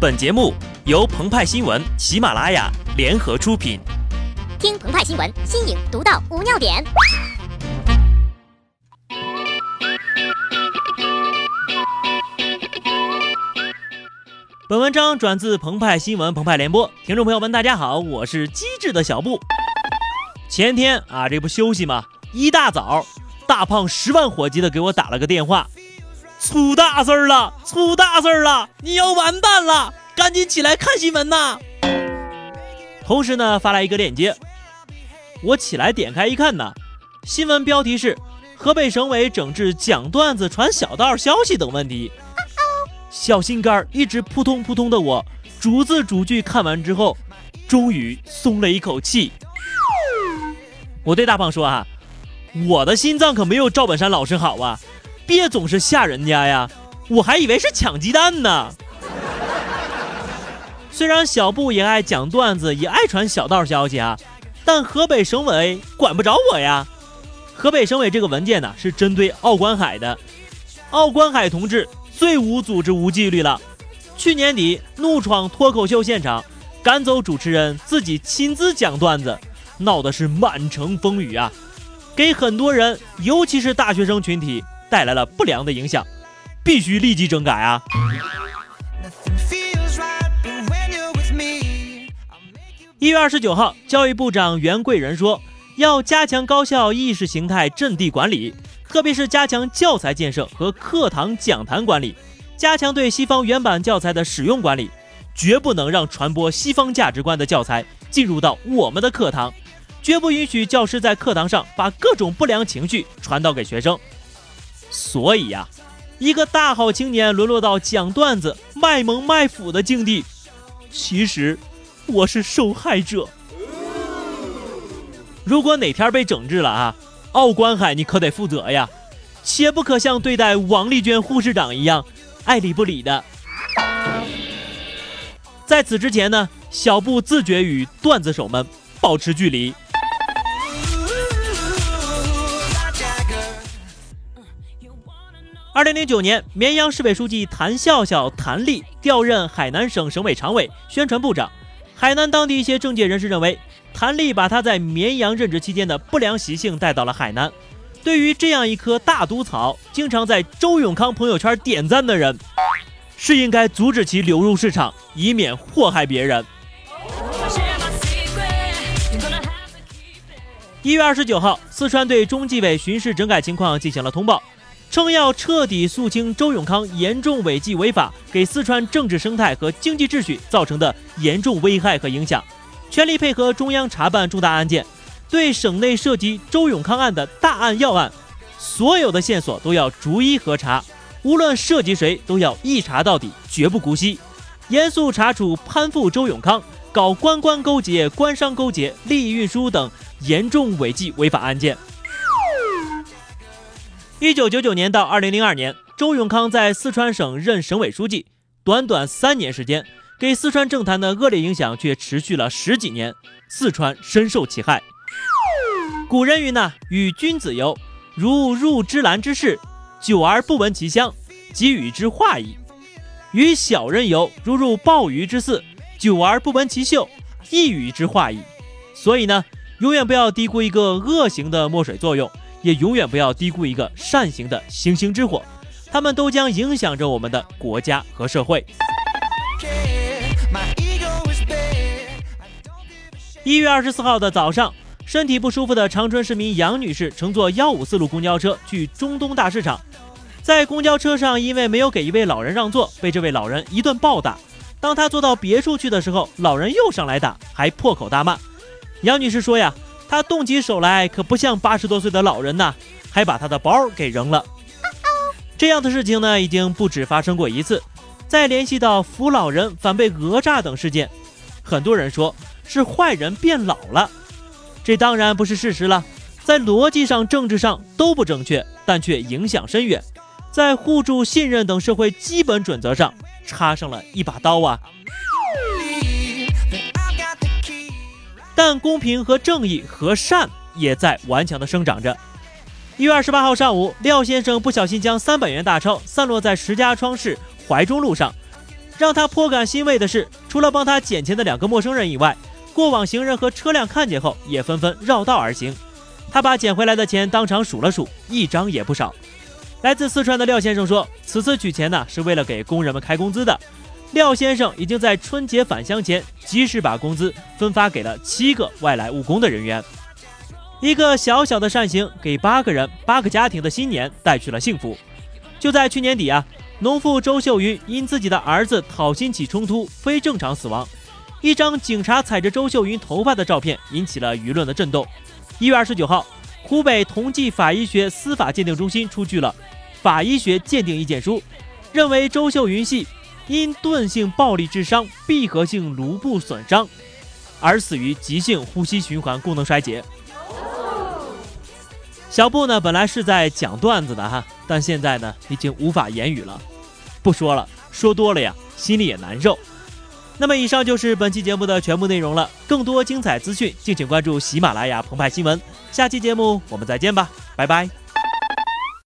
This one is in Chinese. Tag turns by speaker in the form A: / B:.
A: 本节目由澎湃新闻、喜马拉雅联合出品。
B: 听澎湃新闻，新颖独到，无尿点。
A: 本文章转自澎湃新闻、澎湃联播。听众朋友们，大家好，我是机智的小布。前天啊，这不休息吗？一大早，大胖十万火急的给我打了个电话。出大事了！出大大事儿了！你要完蛋了！赶紧起来看新闻呐！同时呢，发来一个链接，我起来点开一看呢，新闻标题是河北省委整治讲段子传小道消息等问题。小心肝儿一直扑通扑通的我，逐字逐句看完之后，终于松了一口气。我对大胖说啊，我的心脏可没有赵本山老师好啊。别总是吓人家呀！我还以为是抢鸡蛋呢。虽然小布也爱讲段子，也爱传小道消息啊，但河北省委管不着我呀。河北省委这个文件呢，是针对奥关海的。奥关海同志最无组织、无纪律了。去年底怒闯脱口秀现场，赶走主持人，自己亲自讲段子，闹的是满城风雨啊，给很多人，尤其是大学生群体。带来了不良的影响，必须立即整改啊！一月二十九号，教育部长袁贵仁说，要加强高校意识形态阵地管理，特别是加强教材建设和课堂讲坛管理，加强对西方原版教材的使用管理，绝不能让传播西方价值观的教材进入到我们的课堂，绝不允许教师在课堂上把各种不良情绪传导给学生。所以呀，一个大好青年沦落到讲段子、卖萌卖腐的境地，其实我是受害者。如果哪天被整治了啊，奥关海你可得负责呀，切不可像对待王丽娟护士长一样爱理不理的。在此之前呢，小布自觉与段子手们保持距离。二零零九年，绵阳市委书记谭笑笑谭丽调任海南省省委常委、宣传部长。海南当地一些政界人士认为，谭丽把他在绵阳任职期间的不良习性带到了海南。对于这样一棵大毒草，经常在周永康朋友圈点赞的人，是应该阻止其流入市场，以免祸害别人。一月二十九号，四川对中纪委巡视整改情况进行了通报。称要彻底肃清周永康严重违纪违法，给四川政治生态和经济秩序造成的严重危害和影响，全力配合中央查办重大案件，对省内涉及周永康案的大案要案，所有的线索都要逐一核查，无论涉及谁，都要一查到底，绝不姑息，严肃查处攀附周永康、搞官官勾结、官商勾结、利益运输等严重违纪违法案件。一九九九年到二零零二年，周永康在四川省任省委书记，短短三年时间，给四川政坛的恶劣影响却持续了十几年，四川深受其害。古人云呢：“与君子游，如入芝兰之室，久而不闻其香，即与之化矣；与小人游，如入鲍鱼之肆，久而不闻其臭，亦与之化矣。”所以呢，永远不要低估一个恶行的墨水作用。也永远不要低估一个善行的星星之火，他们都将影响着我们的国家和社会。一月二十四号的早上，身体不舒服的长春市民杨女士乘坐幺五四路公交车去中东大市场，在公交车上因为没有给一位老人让座，被这位老人一顿暴打。当她坐到别处去的时候，老人又上来打，还破口大骂。杨女士说呀。他动起手来可不像八十多岁的老人呐，还把他的包给扔了。这样的事情呢，已经不止发生过一次。再联系到扶老人反被讹诈等事件，很多人说是坏人变老了，这当然不是事实了。在逻辑上、政治上都不正确，但却影响深远，在互助、信任等社会基本准则上插上了一把刀啊。但公平和正义和善也在顽强地生长着。一月二十八号上午，廖先生不小心将三百元大钞散落在石家庄市怀中路上，让他颇感欣慰的是，除了帮他捡钱的两个陌生人以外，过往行人和车辆看见后也纷纷绕道而行。他把捡回来的钱当场数了数，一张也不少。来自四川的廖先生说，此次取钱呢是为了给工人们开工资的。廖先生已经在春节返乡前及时把工资分发给了七个外来务工的人员。一个小小的善行，给八个人、八个家庭的新年带去了幸福。就在去年底啊，农妇周秀云因自己的儿子讨薪起冲突非正常死亡。一张警察踩着周秀云头发的照片引起了舆论的震动。一月二十九号，湖北同济法医学司法鉴定中心出具了法医学鉴定意见书，认为周秀云系因钝性暴力致伤、闭合性颅部损伤而死于急性呼吸循环功能衰竭。小布呢，本来是在讲段子的哈，但现在呢，已经无法言语了，不说了，说多了呀，心里也难受。那么，以上就是本期节目的全部内容了。更多精彩资讯，敬请关注喜马拉雅澎湃新闻。下期节目我们再见吧，拜拜。